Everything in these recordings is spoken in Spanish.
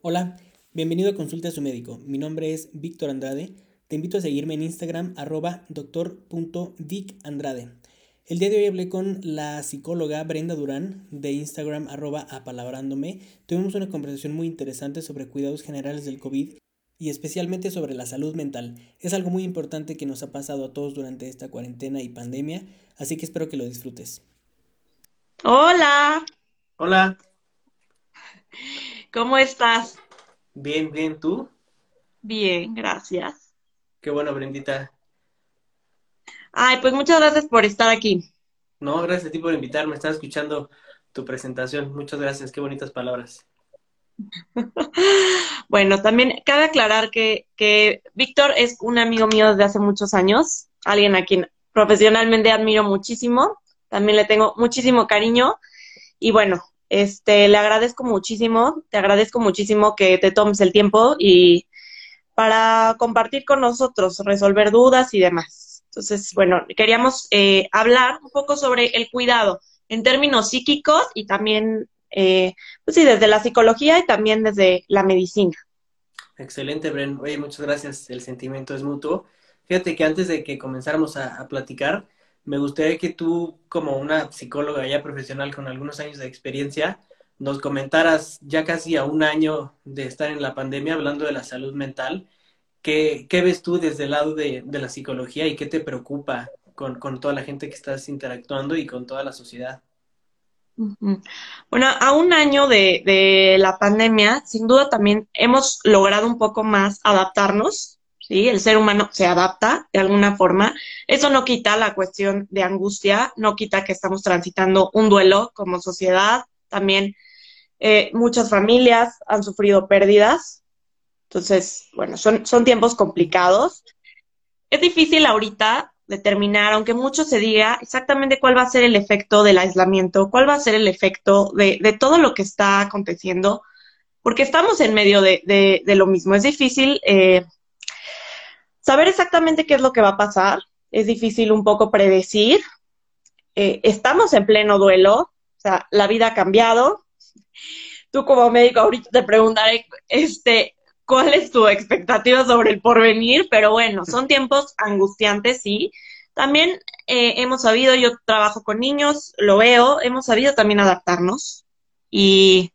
Hola, bienvenido a Consulta a su médico. Mi nombre es Víctor Andrade. Te invito a seguirme en Instagram arroba doctor.vicandrade. El día de hoy hablé con la psicóloga Brenda Durán de Instagram arroba apalabrándome. Tuvimos una conversación muy interesante sobre cuidados generales del COVID y especialmente sobre la salud mental. Es algo muy importante que nos ha pasado a todos durante esta cuarentena y pandemia, así que espero que lo disfrutes. Hola. Hola. ¿Cómo estás? Bien, bien, ¿tú? Bien, gracias. Qué bueno, Brendita. Ay, pues muchas gracias por estar aquí. No, gracias a ti por invitarme. Estaba escuchando tu presentación. Muchas gracias. Qué bonitas palabras. bueno, también cabe aclarar que, que Víctor es un amigo mío desde hace muchos años, alguien a quien profesionalmente admiro muchísimo. También le tengo muchísimo cariño. Y bueno, este, le agradezco muchísimo, te agradezco muchísimo que te tomes el tiempo y para compartir con nosotros, resolver dudas y demás. Entonces, bueno, queríamos eh, hablar un poco sobre el cuidado en términos psíquicos y también, eh, pues sí, desde la psicología y también desde la medicina. Excelente, Bren. Oye, muchas gracias. El sentimiento es mutuo. Fíjate que antes de que comenzáramos a platicar, me gustaría que tú, como una psicóloga ya profesional con algunos años de experiencia, nos comentaras ya casi a un año de estar en la pandemia hablando de la salud mental, ¿qué, qué ves tú desde el lado de, la psicología y qué te preocupa con, toda la gente que estás interactuando y con toda la sociedad? Bueno, a un año de, de la pandemia, sin duda también hemos logrado un poco más adaptarnos ¿sí? El ser humano se adapta de alguna forma. Eso no quita la cuestión de angustia, no quita que estamos transitando un duelo como sociedad. También eh, muchas familias han sufrido pérdidas. Entonces, bueno, son, son tiempos complicados. Es difícil ahorita determinar, aunque mucho se diga, exactamente cuál va a ser el efecto del aislamiento, cuál va a ser el efecto de, de todo lo que está aconteciendo, porque estamos en medio de, de, lo mismo. Es difícil eh, saber exactamente qué es lo que va a pasar. Es difícil un poco predecir. Eh, estamos en pleno duelo, o sea, la vida ha cambiado. Tú como médico ahorita te preguntaré, este, cuál es tu expectativa sobre el porvenir, pero bueno, son tiempos angustiantes, sí. También eh, hemos sabido, yo trabajo con niños, lo veo, hemos sabido también adaptarnos y,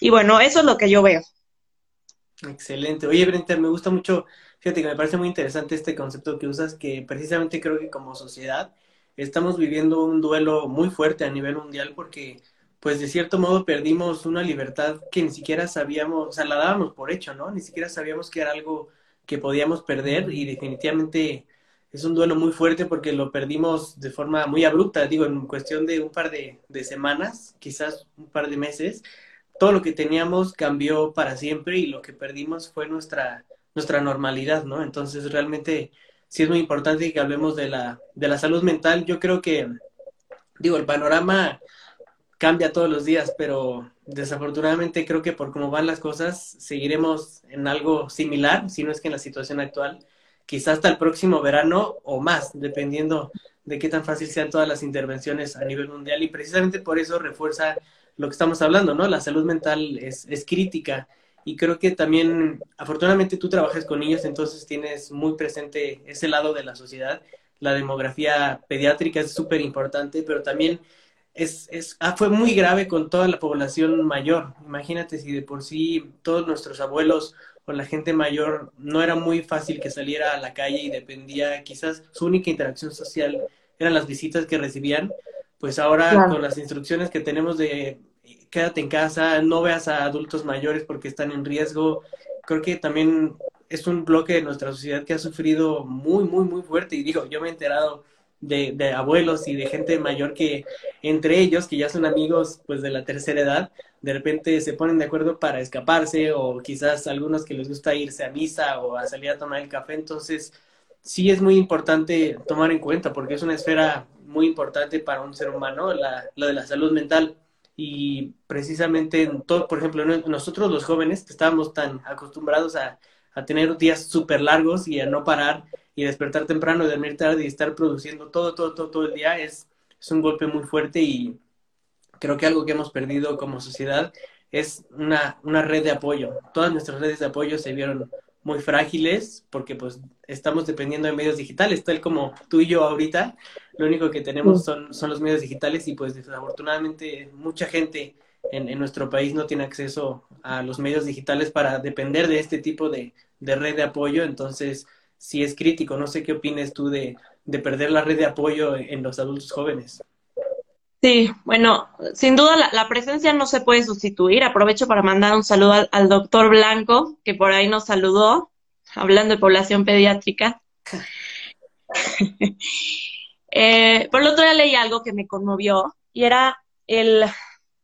y bueno, eso es lo que yo veo. Excelente. Oye, Brenta, me gusta mucho Fíjate que me parece muy interesante este concepto que usas, que precisamente creo que como sociedad estamos viviendo un duelo muy fuerte a nivel mundial porque, pues de cierto modo perdimos una libertad que ni siquiera sabíamos, o sea, la dábamos por hecho, ¿no? Ni siquiera sabíamos que era algo que podíamos perder y definitivamente es un duelo muy fuerte porque lo perdimos de forma muy abrupta, digo, en cuestión de un par de, de semanas, quizás un par de meses, todo lo que teníamos cambió para siempre y lo que perdimos fue nuestra nuestra normalidad, ¿no? Entonces, realmente sí es muy importante que hablemos de la, de la salud mental. Yo creo que, digo, el panorama cambia todos los días, pero desafortunadamente creo que por cómo van las cosas, seguiremos en algo similar, si no es que en la situación actual, quizás hasta el próximo verano o más, dependiendo de qué tan fácil sean todas las intervenciones a nivel mundial. Y precisamente por eso refuerza lo que estamos hablando, ¿no? La salud mental es, es crítica y creo que también, afortunadamente tú trabajas con niños, entonces tienes muy presente ese lado de la sociedad. La demografía pediátrica es súper importante, pero también es, es, ah, fue muy grave con toda la población mayor. Imagínate si de por sí todos nuestros abuelos o la gente mayor no era muy fácil que saliera a la calle y dependía, quizás su única interacción social eran las visitas que recibían, pues ahora con las instrucciones que tenemos de quédate en casa, no veas a adultos mayores porque están en riesgo. Creo que también es un bloque de nuestra sociedad que ha sufrido muy, muy, muy fuerte. Y digo, yo me he enterado de, de, abuelos y de gente mayor que entre ellos, que ya son amigos pues de la tercera edad, de repente se ponen de acuerdo para escaparse o quizás algunos que les gusta irse a misa o a salir a tomar el café. Entonces, sí es muy importante tomar en cuenta porque es una esfera muy importante para un ser humano, la, la de la salud mental y precisamente en todo, por ejemplo, nosotros los jóvenes que estábamos tan acostumbrados a, a tener días súper largos y a no parar y despertar temprano y dormir tarde y estar produciendo todo, todo, todo, todo el día, es, es un golpe muy fuerte y creo que algo que hemos perdido como sociedad es una, una red de apoyo. Todas nuestras redes de apoyo se vieron muy frágiles porque pues estamos dependiendo de medios digitales, tal como tú y yo ahorita, lo único que tenemos son, son los medios digitales y pues desafortunadamente mucha gente en, en nuestro país no tiene acceso a los medios digitales para depender de este tipo de, de red de apoyo, entonces sí es crítico, no sé qué opines tú de, de perder la red de apoyo en los adultos jóvenes. Sí, bueno, sin duda la, presencia no se puede sustituir. Aprovecho para mandar un saludo al, doctor Blanco, que por ahí nos saludó, hablando de población pediátrica. eh, por el otro día leí algo que me conmovió y era el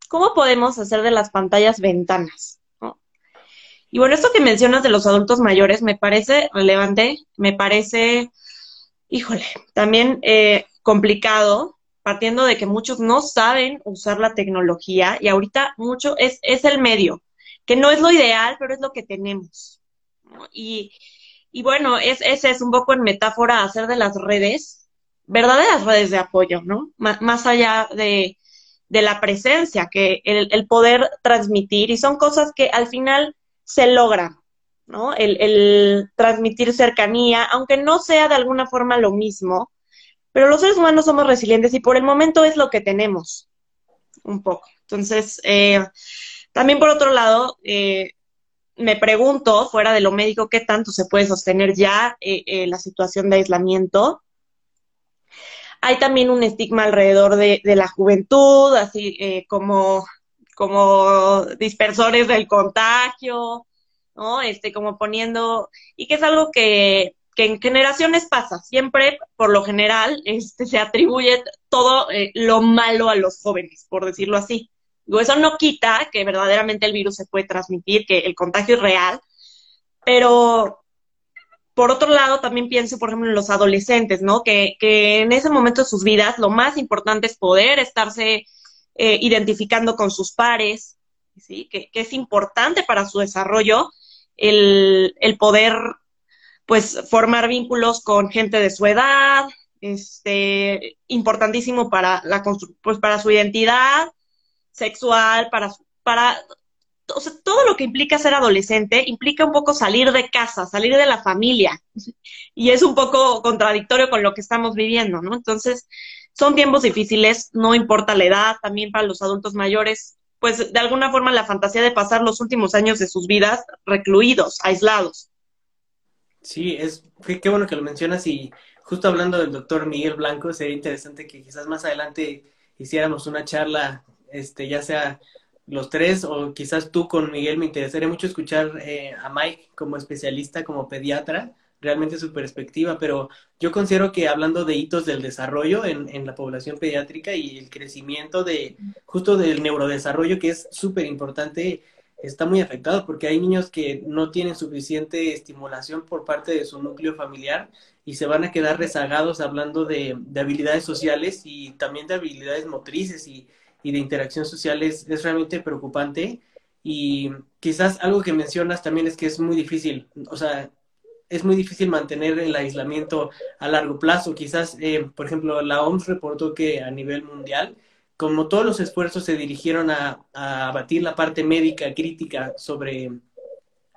cómo podemos hacer de las pantallas ventanas. Y bueno, esto que mencionas de los adultos mayores me parece relevante, me parece, híjole, también eh, complicado, partiendo de que muchos no saben usar la tecnología y ahorita mucho es, es el medio, que no es lo ideal, pero es lo que tenemos. Y, y, bueno, es, ese es un poco en metáfora hacer de las redes, verdaderas redes de apoyo, ¿no? más allá de, de, la presencia, que el, el, poder transmitir, y son cosas que al final se logran, ¿no? El, el transmitir cercanía, aunque no sea de alguna forma lo mismo, pero los seres humanos somos resilientes y por el momento es lo que tenemos, un poco. Entonces, eh, también por otro lado, eh, me pregunto, fuera de lo médico, qué tanto se puede sostener ya eh, la situación de aislamiento. Hay también un estigma alrededor de, de la juventud, así como, como dispersores del contagio, ¿no? Este, como poniendo, y que es algo que que en generaciones pasa, siempre, por lo general, este, se atribuye todo eh, lo malo a los jóvenes, por decirlo así. Digo, eso no quita que verdaderamente el virus se puede transmitir, que el contagio es real, pero por otro lado, también pienso, por ejemplo, en los adolescentes, ¿no? Que, que en ese momento de sus vidas lo más importante es poder estarse eh, identificando con sus pares, ¿sí? Que, que, es importante para su desarrollo el, el poder pues formar vínculos con gente de su edad, este, importantísimo para la pues para su identidad sexual, para, para todo lo que implica ser adolescente implica un poco salir de casa, salir de la familia. Y es un poco contradictorio con lo que estamos viviendo, ¿no? Entonces, son tiempos difíciles, no importa la edad, también para los adultos mayores, pues de alguna forma la fantasía de pasar los últimos años de sus vidas recluidos, aislados. Sí, es qué, bueno que lo mencionas y justo hablando del doctor Miguel Blanco, sería interesante que quizás más adelante hiciéramos una charla, este, ya sea los tres o quizás tú con Miguel, me interesaría mucho escuchar eh, a Mike como especialista, como pediatra, realmente su perspectiva, pero yo considero que hablando de hitos del desarrollo en, en la población pediátrica y el crecimiento de justo del neurodesarrollo, que es súper importante, está muy afectado porque hay niños que no tienen suficiente estimulación por parte de su núcleo familiar y se van a quedar rezagados hablando de, habilidades sociales y también de habilidades motrices y, de interacción social es, realmente preocupante y quizás algo que mencionas también es que es muy difícil, o sea, es muy difícil mantener el aislamiento a largo plazo. Quizás, eh, por ejemplo, la OMS reportó que a nivel mundial como todos los esfuerzos se dirigieron a, abatir la parte médica crítica sobre,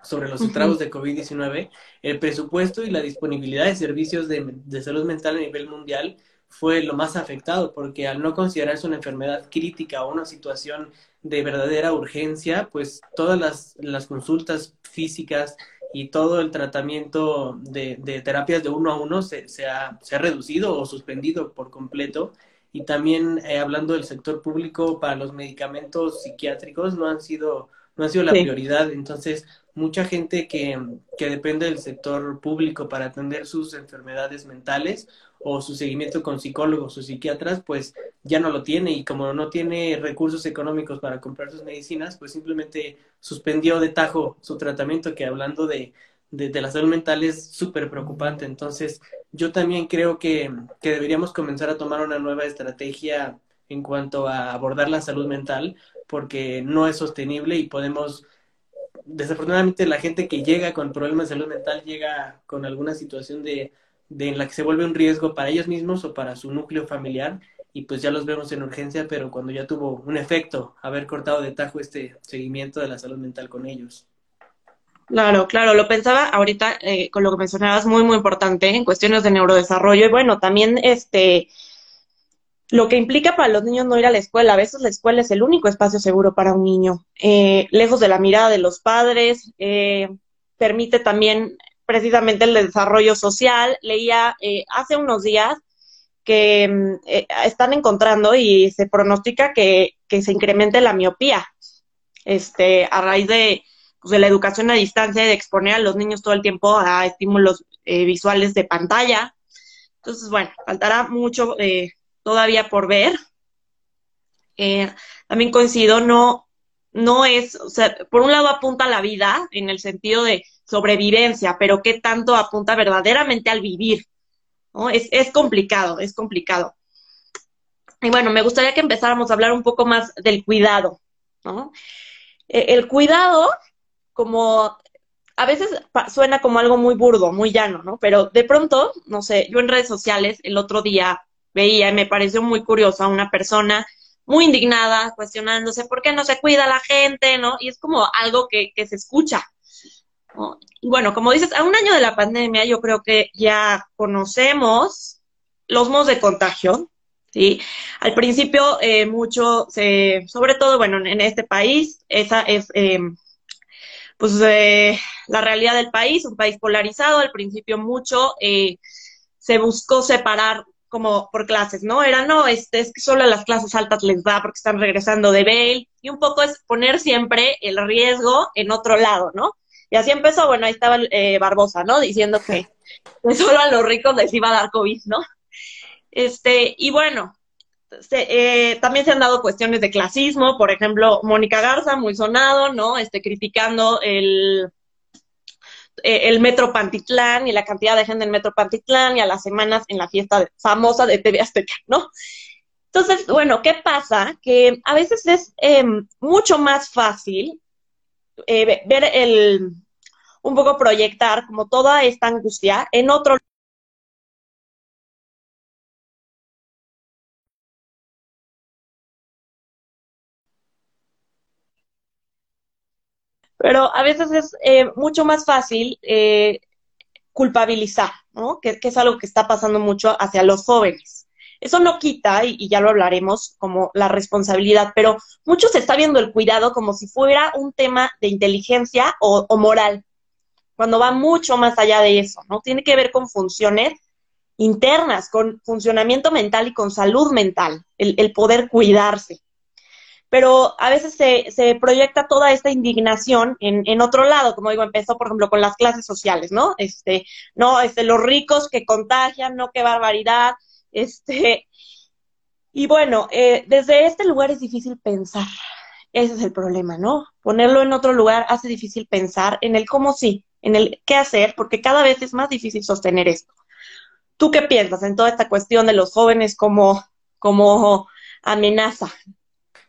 sobre los estragos de COVID-19, el presupuesto y la disponibilidad de servicios de, de, salud mental a nivel mundial fue lo más afectado, porque al no considerarse una enfermedad crítica o una situación de verdadera urgencia, pues todas las, las consultas físicas y todo el tratamiento de, de terapias de uno a uno se, se, ha, se ha reducido o suspendido por completo y también eh, hablando del sector público para los medicamentos psiquiátricos no han sido no ha sido la prioridad. Entonces mucha gente que, que depende del sector público para atender sus enfermedades mentales o su seguimiento con psicólogos o psiquiatras, pues ya no lo tiene. Y como no tiene recursos económicos para comprar sus medicinas, pues simplemente suspendió de tajo su tratamiento, que hablando de, de, la salud mental es súper preocupante. Entonces, yo también creo que, deberíamos comenzar a tomar una nueva estrategia en cuanto a abordar la salud mental, porque no es sostenible y podemos, desafortunadamente la gente que llega con problemas de salud mental llega con alguna situación de, de en la que se vuelve un riesgo para ellos mismos o para su núcleo familiar y pues ya los vemos en urgencia, pero cuando ya tuvo un efecto haber cortado de tajo este seguimiento de la salud mental con ellos. Claro, claro, lo pensaba ahorita eh, con lo que mencionabas, muy, muy importante en cuestiones de neurodesarrollo y bueno, también este, lo que implica para los niños no ir a la escuela. A veces la escuela es el único espacio seguro para un niño, eh, lejos de la mirada de los padres, eh, permite también precisamente el desarrollo social. Leía eh, hace unos días que mm, están encontrando y se pronostica que, que, se incremente la miopía este, a raíz de, pues, de la educación a distancia y de exponer a los niños todo el tiempo a estímulos visuales de pantalla. Entonces, bueno, faltará mucho todavía por ver. Eh, también coincido, no, no es, o sea, por un lado apunta a la vida en el sentido de sobrevivencia, pero ¿qué tanto apunta verdaderamente al vivir? ¿no? Es, es complicado, es complicado. Y bueno, me gustaría que empezáramos a hablar un poco más del cuidado, ¿no? Eh, el cuidado, como a veces suena como algo muy burdo, muy llano, ¿no? Pero de pronto, no sé, yo en redes sociales el otro día veía y me pareció muy curioso a una persona muy indignada, cuestionándose por qué no se cuida la gente, ¿no? Y es como algo que, que se escucha. bueno, como dices, a un año de la pandemia yo creo que ya conocemos los modos de contagio, ¿sí? Al principio eh, mucho, se, sobre todo, bueno, en este país, esa es... Eh, pues eh, la realidad del país, un país polarizado, al principio mucho eh, se buscó separar como por clases, ¿no? Era, no, este, es que solo a las clases altas les da porque están regresando de bail, y un poco es poner siempre el riesgo en otro lado, ¿no? Y así empezó, bueno, ahí estaba eh, Barbosa, ¿no? Diciendo que, solo a los ricos les iba a dar COVID, ¿no? Este, y bueno, eh, también se han dado cuestiones de clasismo, por ejemplo, Mónica Garza, muy sonado, ¿no? Este, criticando el, eh, el Metro Pantitlán y la cantidad de gente en Metro Pantitlán y a las semanas en la fiesta famosa de TV Azteca, ¿no? Entonces, bueno, ¿qué pasa? Que a veces es em, mucho más fácil eh, ver el, un poco proyectar como toda esta angustia en otro pero a veces es eh, mucho más fácil eh, culpabilizar, ¿no? Que, es algo que está pasando mucho hacia los jóvenes. Eso no quita, y, ya lo hablaremos, como la responsabilidad, pero mucho se está viendo el cuidado como si fuera un tema de inteligencia o, moral, cuando va mucho más allá de eso, ¿no? Tiene que ver con funciones internas, con funcionamiento mental y con salud mental, el poder cuidarse pero a veces se, se proyecta toda esta indignación en, en, otro lado, como digo, empezó, por ejemplo, con las clases sociales, ¿no? Este, no, este, los ricos que contagian, no, qué barbaridad, este, y bueno, eh, desde este lugar es difícil pensar, ese es el problema, ¿no? Ponerlo en otro lugar hace difícil pensar en el cómo sí, en el qué hacer, porque cada vez es más difícil sostener esto. ¿Tú qué piensas en toda esta cuestión de los jóvenes como, como amenaza?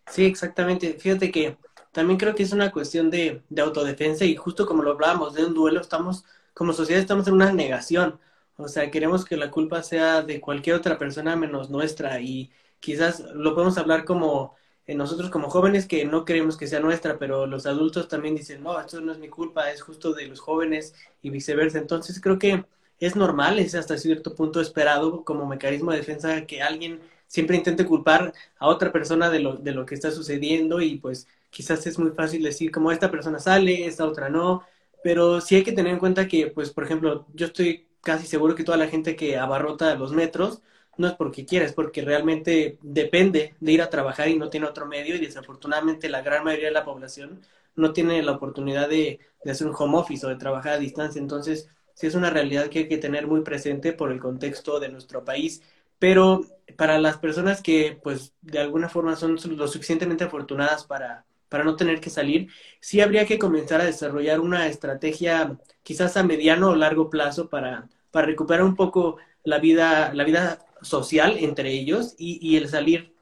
Sí, exactamente. Fíjate que también creo que es una cuestión de, de autodefensa y justo como lo hablábamos de un duelo, estamos, como sociedad estamos en una negación. O sea, queremos que la culpa sea de cualquier otra persona menos nuestra y quizás lo podemos hablar como eh, nosotros como jóvenes que no queremos que sea nuestra, pero los adultos también dicen, no, esto no es mi culpa, es justo de los jóvenes y viceversa. Entonces creo que es normal, es hasta cierto punto esperado como mecanismo de defensa que alguien siempre intente culpar a otra persona de lo, de lo que está sucediendo y pues quizás es muy fácil decir como esta persona sale, esta otra no, pero sí hay que tener en cuenta que pues por ejemplo yo estoy casi seguro que toda la gente que abarrota los metros no es porque quiera, es porque realmente depende de ir a trabajar y no tiene otro medio y desafortunadamente la gran mayoría de la población no tiene la oportunidad de, de hacer un home office o de trabajar a distancia. Entonces, sí es una realidad que hay que tener muy presente por el contexto de nuestro país pero para las personas que pues de alguna forma son lo suficientemente afortunadas para, para no tener que salir, sí habría que comenzar a desarrollar una estrategia quizás a mediano o largo plazo para, para recuperar un poco la vida, la vida social entre ellos y, y el salir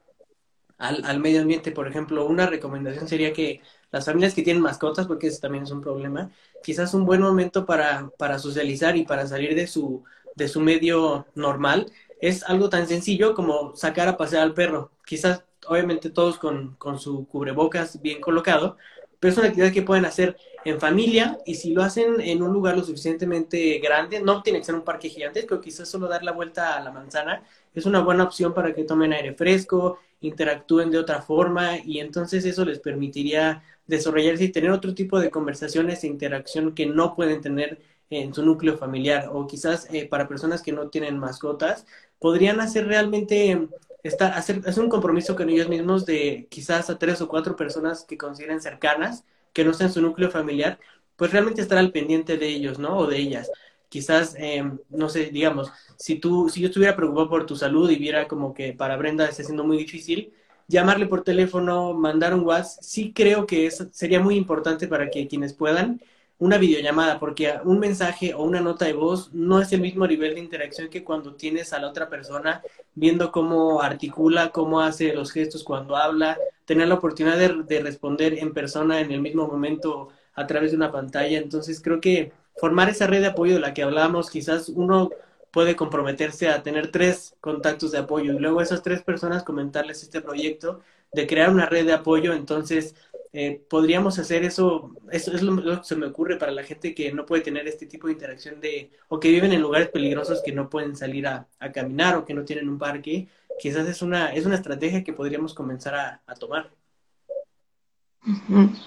al, al, medio ambiente. Por ejemplo, una recomendación sería que las familias que tienen mascotas, porque eso también es un problema, quizás un buen momento para, para socializar y para salir de su, de su medio normal es algo tan sencillo como sacar a pasear al perro. Quizás, obviamente, todos con, con su cubrebocas bien colocado, pero es una actividad que pueden hacer en familia y si lo hacen en un lugar lo suficientemente grande, no tiene que ser un parque gigantesco, quizás solo dar la vuelta a la manzana es una buena opción para que tomen aire fresco, interactúen de otra forma y entonces eso les permitiría desarrollarse y tener otro tipo de conversaciones e interacción que no pueden tener en su núcleo familiar o quizás eh, para personas que no tienen mascotas podrían hacer realmente estar hacer, hacer un compromiso con ellos mismos de quizás a tres o cuatro personas que consideren cercanas que no sean su núcleo familiar pues realmente estar al pendiente de ellos no o de ellas. Quizás em, no sé digamos si tú si yo estuviera preocupado por tu salud y viera como que para Brenda está siendo muy difícil llamarle por teléfono, mandar un WhatsApp, sí creo que eso sería muy importante para que quienes puedan una videollamada, porque un mensaje o una nota de voz no es el mismo nivel de interacción que cuando tienes a la otra persona viendo cómo articula, cómo hace los gestos cuando habla, tener la oportunidad de, de responder en persona en el mismo momento a través de una pantalla. Entonces creo que formar esa red de apoyo de la que hablábamos, quizás uno puede comprometerse a tener tres contactos de apoyo y luego esas tres personas comentarles este proyecto de crear una red de apoyo, entonces eh, podríamos hacer eso, eso es lo, que se me ocurre para la gente que no puede tener este tipo de interacción de, o que viven en lugares peligrosos que no pueden salir a, caminar o que no tienen un parque, quizás es una, es una estrategia que podríamos comenzar a, a tomar.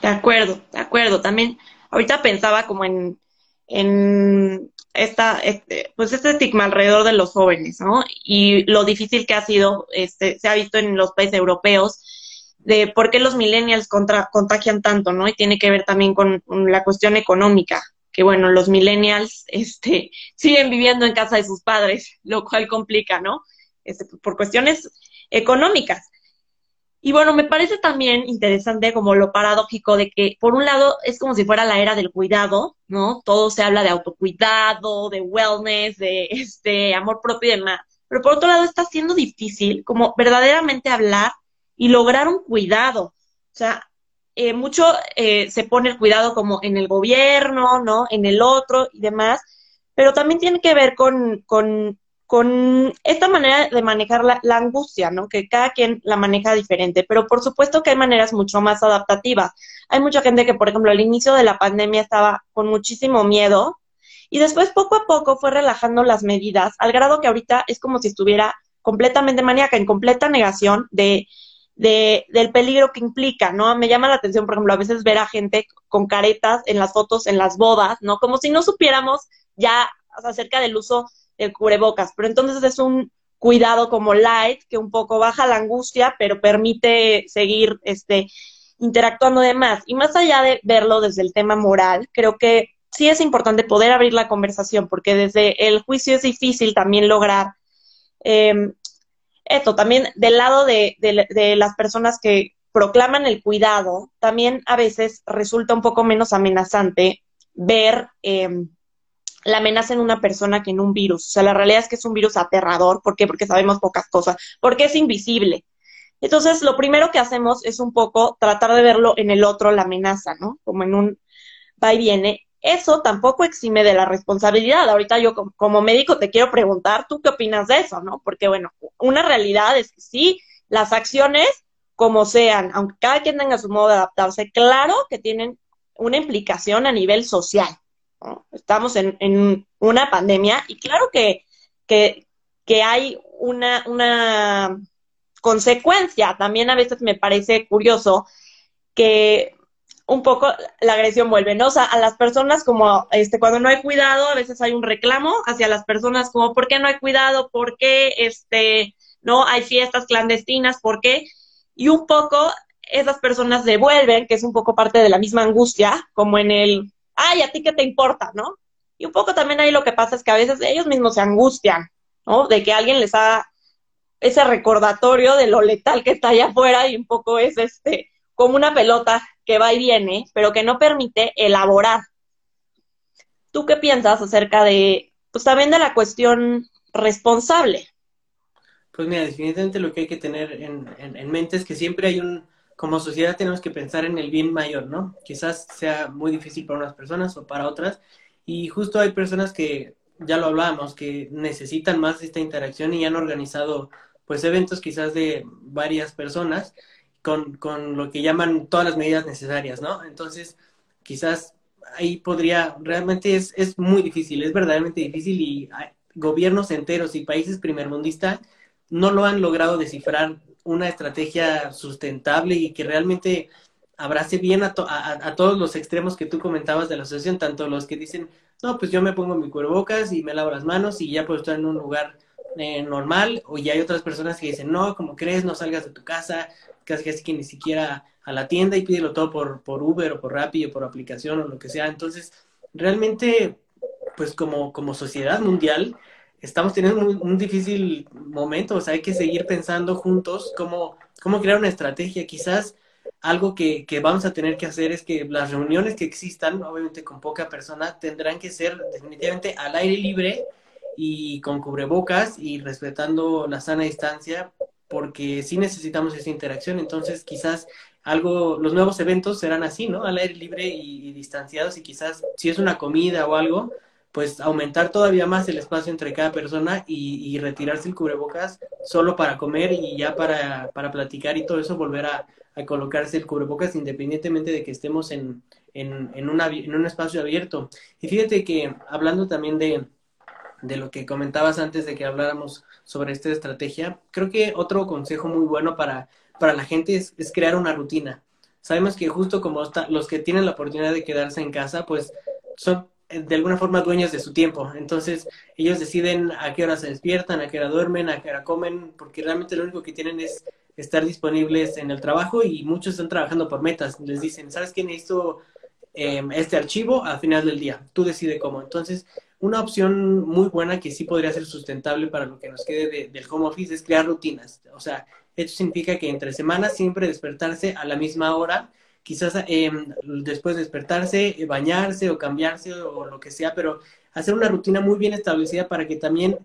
De acuerdo, de acuerdo. También ahorita pensaba como en, en esta, este, pues este estigma alrededor de los jóvenes, ¿no? Y lo difícil que ha sido, este, se ha visto en los países europeos, de por qué los millennials contra, contagian tanto, ¿no? Y tiene que ver también con, la cuestión económica, que bueno, los millennials, este, siguen viviendo en casa de sus padres, lo cual complica, ¿no? Este, por cuestiones económicas. Y bueno, me parece también interesante como lo paradójico de que, por un lado, es como si fuera la era del cuidado, ¿no? Todo se habla de autocuidado, de wellness, de este amor propio y demás. Pero por otro lado, está siendo difícil como verdaderamente hablar y lograr un cuidado. O sea, eh, mucho eh, se pone el cuidado como en el gobierno, ¿no? En el otro y demás, pero también tiene que ver con, con con esta manera de manejar la, angustia, ¿no? Que cada quien la maneja diferente, pero por supuesto que hay maneras mucho más adaptativas. Hay mucha gente que, por ejemplo, al inicio de la pandemia estaba con muchísimo miedo y después poco a poco fue relajando las medidas, al grado que ahorita es como si estuviera completamente maníaca, en completa negación de, de, del peligro que implica, ¿no? Me llama la atención, por ejemplo, a veces ver a gente con caretas en las fotos, en las bodas, ¿no? Como si no supiéramos ya acerca del uso el cubrebocas, pero entonces es un cuidado como light que un poco baja la angustia, pero permite seguir este interactuando de más. Y más allá de verlo desde el tema moral, creo que sí es importante poder abrir la conversación, porque desde el juicio es difícil también lograr eh, esto, también del lado de, de, las personas que proclaman el cuidado, también a veces resulta un poco menos amenazante ver eh, la amenaza en una persona que en un virus. O sea, la realidad es que es un virus aterrador. ¿Por qué? Porque sabemos pocas cosas. Porque es invisible. Entonces, lo primero que hacemos es un poco tratar de verlo en el otro, la amenaza, ¿no? Como en un va y viene. Eso tampoco exime de la responsabilidad. Ahorita yo como, médico te quiero preguntar, ¿tú qué opinas de eso, no? Porque, bueno, una realidad es que sí, las acciones, como sean, aunque cada quien tenga su modo de adaptarse, claro que tienen una implicación a nivel social. Estamos en, una pandemia y claro que, que, hay una, una consecuencia. También a veces me parece curioso que un poco la agresión vuelve, ¿no? O sea, a las personas como, este, cuando no hay cuidado, a veces hay un reclamo hacia las personas como, ¿por qué no hay cuidado? ¿Por qué, este, no hay fiestas clandestinas? ¿Por qué? Y un poco esas personas devuelven, que es un poco parte de la misma angustia, como en el, ay, ¿a ti qué te importa, no? Y un poco también ahí lo que pasa es que a veces ellos mismos se angustian, ¿no? De que alguien les haga ese recordatorio de lo letal que está allá afuera y un poco es este, como una pelota que va y viene, pero que no permite elaborar. ¿Tú qué piensas acerca de, pues también de la cuestión responsable? Pues mira, definitivamente lo que hay que tener en, en mente es que siempre hay un, como sociedad tenemos que pensar en el bien mayor, ¿no? Quizás sea muy difícil para unas personas o para otras. Y justo hay personas que ya lo hablábamos, que necesitan más esta interacción y han organizado pues eventos quizás de varias personas con, con lo que llaman todas las medidas necesarias, ¿no? Entonces, quizás ahí podría, realmente es, es muy difícil, es verdaderamente difícil y gobiernos enteros y países primermundistas no lo han logrado descifrar una estrategia sustentable y que realmente abrace bien a, a, todos los extremos que tú comentabas de la asociación, tanto los que dicen, no, pues yo me pongo mi cubrebocas y me lavo las manos y ya puedo estar en un lugar eh, normal, o ya hay otras personas que dicen, no, como crees, no salgas de tu casa, casi casi que ni siquiera a la tienda y pídelo todo por, por Uber o por Rappi o por aplicación o lo que sea. Entonces, realmente, pues como, como sociedad mundial, estamos teniendo un, difícil momento, o sea, hay que seguir pensando juntos cómo, cómo crear una estrategia. Quizás algo que, que, vamos a tener que hacer es que las reuniones que existan, obviamente con poca persona, tendrán que ser definitivamente al aire libre y con cubrebocas y respetando la sana distancia, porque sí necesitamos esa interacción. Entonces, quizás algo, los nuevos eventos serán así, ¿no? Al aire libre y, y distanciados y quizás si es una comida o algo, pues aumentar todavía más el espacio entre cada persona y, retirarse el cubrebocas solo para comer y ya para, para platicar y todo eso volver a, colocarse el cubrebocas independientemente de que estemos en, en, en un espacio abierto. Y fíjate que hablando también de, de lo que comentabas antes de que habláramos sobre esta estrategia, creo que otro consejo muy bueno para, para la gente es, es crear una rutina. Sabemos que justo como los que tienen la oportunidad de quedarse en casa, pues son de alguna forma dueños de su tiempo. Entonces, ellos deciden a qué hora se despiertan, a qué hora duermen, a qué hora comen, porque realmente lo único que tienen es estar disponibles en el trabajo y muchos están trabajando por metas. Les dicen, ¿sabes qué? Necesito em, este archivo al final del día. Tú decides cómo. Entonces, una opción muy buena que sí podría ser sustentable para lo que nos quede del home office es crear rutinas. O sea, esto significa que entre semanas siempre despertarse a la misma hora quizás em, después de despertarse, eh, bañarse o cambiarse o lo que sea, pero hacer una rutina muy bien establecida para que también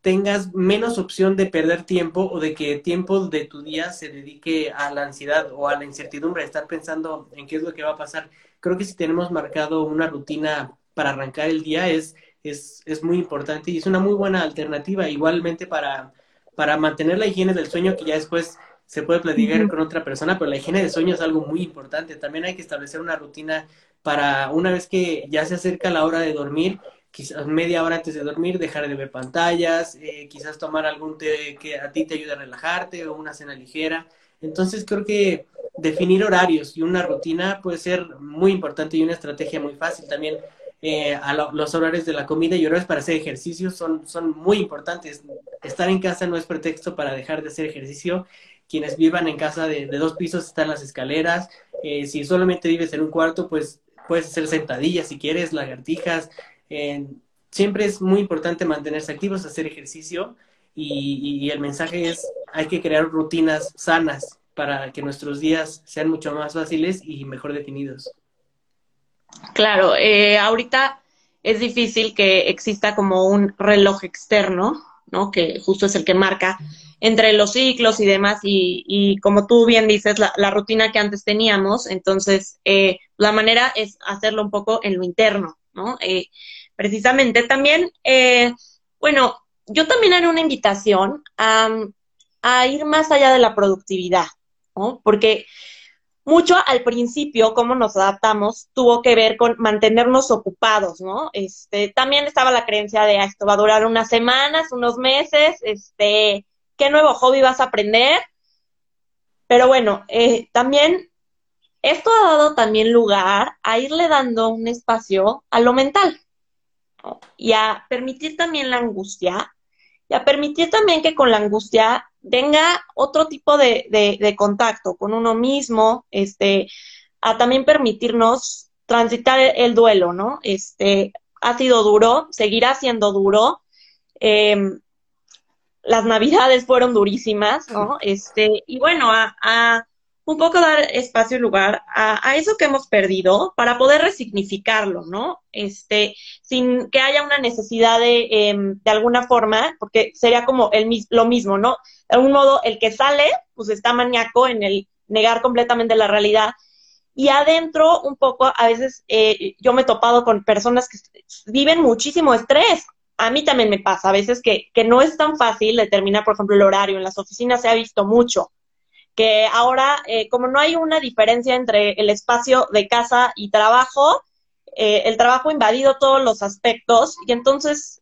tengas menos opción de perder tiempo o de que tiempo de tu día se dedique a la ansiedad o a la incertidumbre, estar pensando en qué es lo que va a pasar. Creo que si tenemos marcado una rutina para arrancar el día es, es, es muy importante y es una muy buena alternativa igualmente para, para mantener la higiene del sueño que ya después se puede platicar con otra persona, pero la higiene de sueño es algo muy importante. También hay que establecer una rutina para una vez que ya se acerca la hora de dormir, quizás media hora antes de dormir, dejar de ver pantallas, eh, quizás tomar algún té que a ti te ayude a relajarte o una cena ligera. Entonces creo que definir horarios y una rutina puede ser muy importante y una estrategia muy fácil. También eh, a los horarios de la comida y horarios para hacer ejercicio son, son muy importantes. Estar en casa no es pretexto para dejar de hacer ejercicio quienes vivan en casa de, dos pisos están las escaleras. Eh, si solamente vives en un cuarto, pues puedes hacer sentadillas si quieres, lagartijas. siempre es muy importante mantenerse activos, hacer ejercicio y, el mensaje es hay que crear rutinas sanas para que nuestros días sean mucho más fáciles y mejor definidos. Claro, eh, ahorita es difícil que exista como un reloj externo, ¿no? Que justo es el que marca entre los ciclos y demás, y, y como tú bien dices, la, la, rutina que antes teníamos, entonces eh, la manera es hacerlo un poco en lo interno, ¿no? Eh, precisamente también, eh, bueno, yo también haré una invitación a, a ir más allá de la productividad, ¿no? Porque mucho al principio, cómo nos adaptamos, tuvo que ver con mantenernos ocupados, ¿no? Este, también estaba la creencia de ah, esto va a durar unas semanas, unos meses, este, qué nuevo hobby vas a aprender. Pero bueno, eh, también esto ha dado también lugar a irle dando un espacio a lo mental y a permitir también la angustia y a permitir también que con la angustia venga otro tipo de, de, contacto con uno mismo, este, a también permitirnos transitar el, duelo, ¿no? Este, ha sido duro, seguirá siendo duro. Eh, las navidades fueron durísimas, ¿no? Este, y bueno, a, un poco dar espacio y lugar a, eso que hemos perdido para poder resignificarlo, ¿no? Este, sin que haya una necesidad de, em, de alguna forma, porque sería como el, lo mismo, ¿no? De algún modo, el que sale, pues está maníaco en el negar completamente la realidad. Y adentro, un poco, a veces eh, yo me he topado con personas que viven muchísimo estrés, a mí también me pasa a veces que, que no es tan fácil determinar, por ejemplo, el horario. En las oficinas se ha visto mucho que ahora, eh, como no hay una diferencia entre el espacio de casa y trabajo, eh, el trabajo ha invadido todos los aspectos y entonces,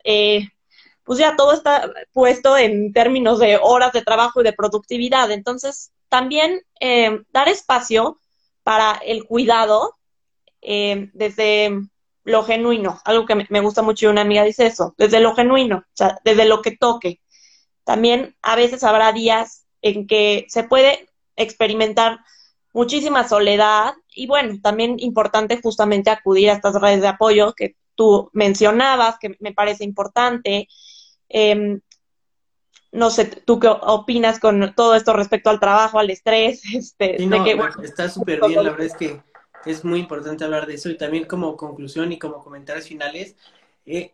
pues ya todo está puesto en términos de horas de trabajo y de productividad. Entonces, también dar espacio para el cuidado desde lo genuino, algo que me gusta mucho y una amiga dice eso, desde lo genuino, o sea, desde lo que toque. También a veces habrá días en que se puede experimentar muchísima soledad y bueno, también importante justamente acudir a estas redes de apoyo que tú mencionabas, que me parece importante. Em, no sé, ¿tú qué opinas con todo esto respecto al trabajo, al estrés? Este, está súper bien, la verdad es que es muy importante hablar de eso y también como conclusión y como comentarios finales, eh,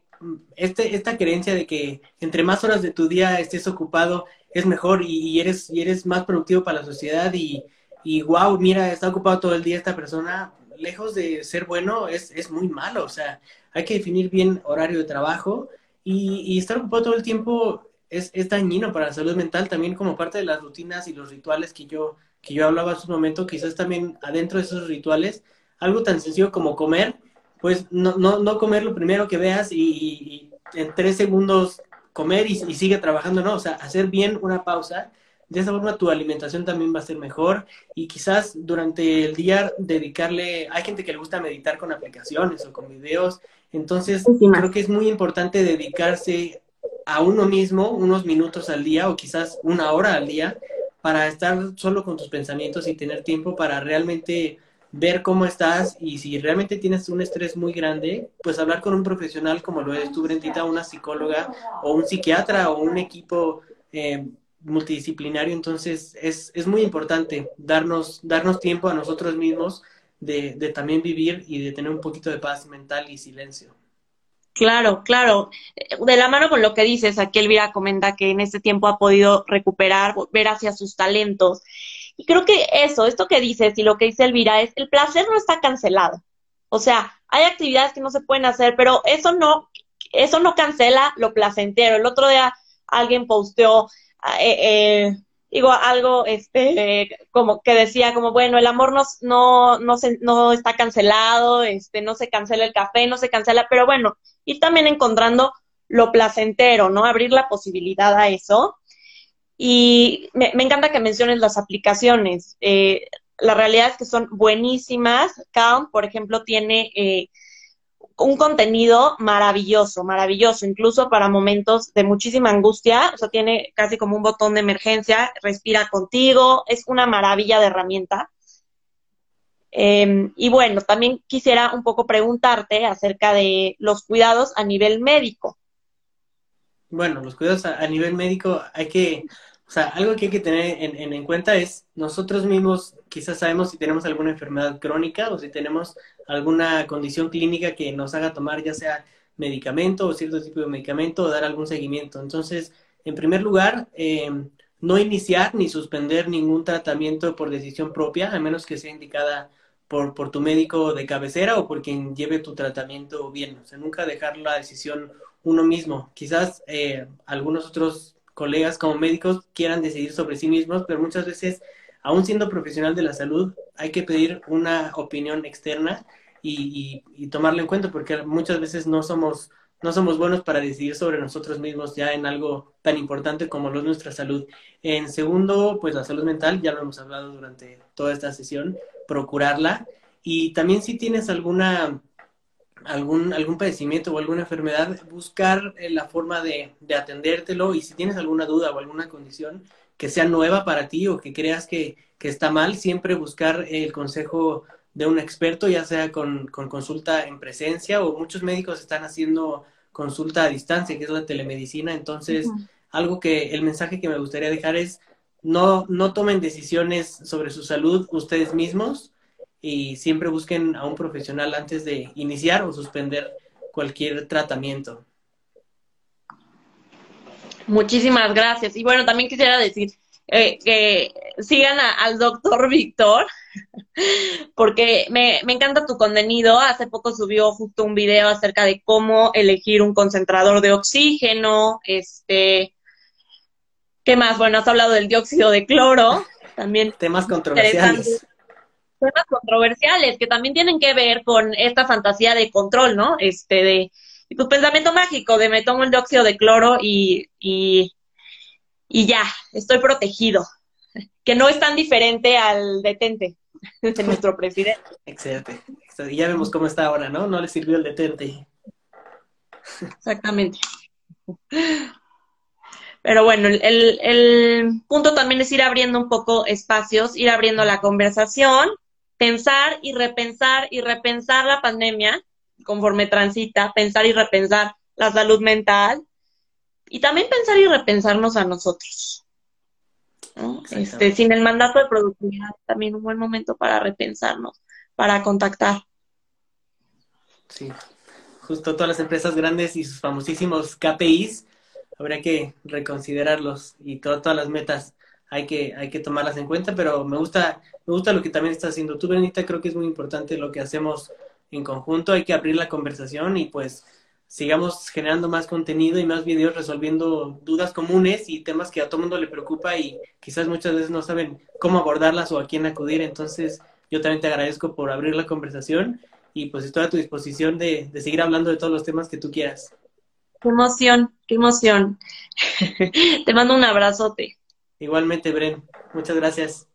este, esta creencia de que entre más horas de tu día estés ocupado es mejor y, eres, y eres más productivo para la sociedad y, y wow, mira, está ocupado todo el día esta persona, lejos de ser bueno, es, es muy malo. O sea, hay que definir bien horario de trabajo y, y estar ocupado todo el tiempo es, es, dañino para la salud mental, también como parte de las rutinas y los rituales que yo, que yo hablaba hace un momento, quizás también adentro de esos rituales, algo tan sencillo como comer, pues no, no, no comer lo primero que veas y, en tres segundos comer y, sigue trabajando, ¿no? O sea, hacer bien una pausa. De esa forma tu alimentación también va a ser mejor y quizás durante el día dedicarle, hay gente que le gusta meditar con aplicaciones o con videos, entonces creo que es muy importante dedicarse a uno mismo unos minutos al día o quizás una hora al día para estar solo con tus pensamientos y tener tiempo para realmente ver cómo estás y si realmente tienes un estrés muy grande, pues hablar con un profesional como lo es tú, Brentita, una psicóloga o un psiquiatra o un equipo eh, multidisciplinario. Entonces es, es muy importante darnos, darnos tiempo a nosotros mismos de, de también vivir y de tener un poquito de paz mental y silencio. Claro, claro. De la mano con lo que dices, aquí Elvira comenta que en este tiempo ha podido recuperar, ver hacia sus talentos. Y creo que eso, esto que dices y lo que dice Elvira es, el placer no está cancelado. O sea, hay actividades que no se pueden hacer, pero eso no, eso no cancela lo placentero. El otro día alguien posteó, eh, eh, digo, algo, este, como que decía, como, bueno, el amor no, no, no, se, no está cancelado, este, no se cancela el café, no se cancela, pero bueno, ir también encontrando lo placentero, ¿no? Abrir la posibilidad a eso. Y me, encanta que menciones las aplicaciones. Eh, la realidad es que son buenísimas. Calm, por ejemplo, tiene eh, un contenido maravilloso, maravilloso, incluso para momentos de muchísima angustia. O sea, tiene casi como un botón de emergencia, respira contigo, es una maravilla de herramienta. Em, y bueno, también quisiera un poco preguntarte acerca de los cuidados a nivel médico. Bueno, los cuidados a nivel médico hay que o sea, algo que hay que tener en, en, cuenta es nosotros mismos quizás sabemos si tenemos alguna enfermedad crónica o si tenemos alguna condición clínica que nos haga tomar ya sea medicamento o cierto tipo de medicamento o dar algún seguimiento. Entonces, en primer lugar, eh, no iniciar ni suspender ningún tratamiento por decisión propia, a menos que sea indicada por, por tu médico de cabecera o por quien lleve tu tratamiento bien. Nunca dejar la decisión uno mismo. Quizás eh, algunos otros colegas como médicos quieran decidir sobre sí mismos, pero muchas veces, aún siendo profesional de la salud, hay que pedir una opinión externa y, y, tomarla en cuenta, porque muchas veces no somos, no somos buenos para decidir sobre nosotros mismos ya en algo tan importante como lo es nuestra salud. En segundo, pues la salud mental, ya lo hemos hablado durante toda esta sesión, procurarla. Y también si tienes alguna algún, algún padecimiento o alguna enfermedad, buscar eh, la forma de, atendértelo y si tienes alguna duda o alguna condición que sea nueva para ti o que creas que, que está mal, siempre buscar el consejo de un experto, ya sea con, con, consulta en presencia o muchos médicos están haciendo consulta a distancia, que es la telemedicina. Entonces, algo que el mensaje que me gustaría dejar es no, no tomen decisiones sobre su salud ustedes mismos, y siempre busquen a un profesional antes de iniciar o suspender cualquier tratamiento. Muchísimas gracias. Y bueno, también quisiera decir eh, que sigan al doctor Víctor, porque me, me encanta tu contenido. Hace poco subió justo un video acerca de cómo elegir un concentrador de oxígeno, este, ¿qué más? Bueno, has hablado del dióxido de cloro, también. Temas controversiales. Temas controversiales que también tienen que ver con esta fantasía de control, ¿no? Este, de, y tu pensamiento mágico de me tomo el dióxido de cloro y, y, y ya, estoy protegido. Que no es tan diferente al detente de nuestro presidente. Excelente. Y ya vemos cómo está ahora, ¿no? No le sirvió el detente. Exactamente. Pero bueno, el, el, punto también es ir abriendo un poco espacios, ir abriendo la conversación, pensar y repensar y repensar la pandemia conforme transita, pensar y repensar la salud mental y también pensar y repensarnos a nosotros. Este, sin el mandato de productividad, también un buen momento para repensarnos, para contactar. Sí, justo todas las empresas grandes y sus famosísimos KPIs, habría que reconsiderarlos y todas las metas hay que, hay que tomarlas en cuenta, pero me gusta, me gusta lo que también estás haciendo tú, Benita, creo que es muy importante lo que hacemos en conjunto, hay que abrir la conversación y pues sigamos generando más contenido y más videos resolviendo dudas comunes y temas que a todo mundo le preocupa y quizás muchas veces no saben cómo abordarlas o a quién acudir. Entonces, yo también te agradezco por abrir la conversación y pues estoy a tu disposición de, de seguir hablando de todos los temas que tú quieras. Qué emoción, qué emoción. te mando un abrazote. Igualmente, Bren. Muchas gracias.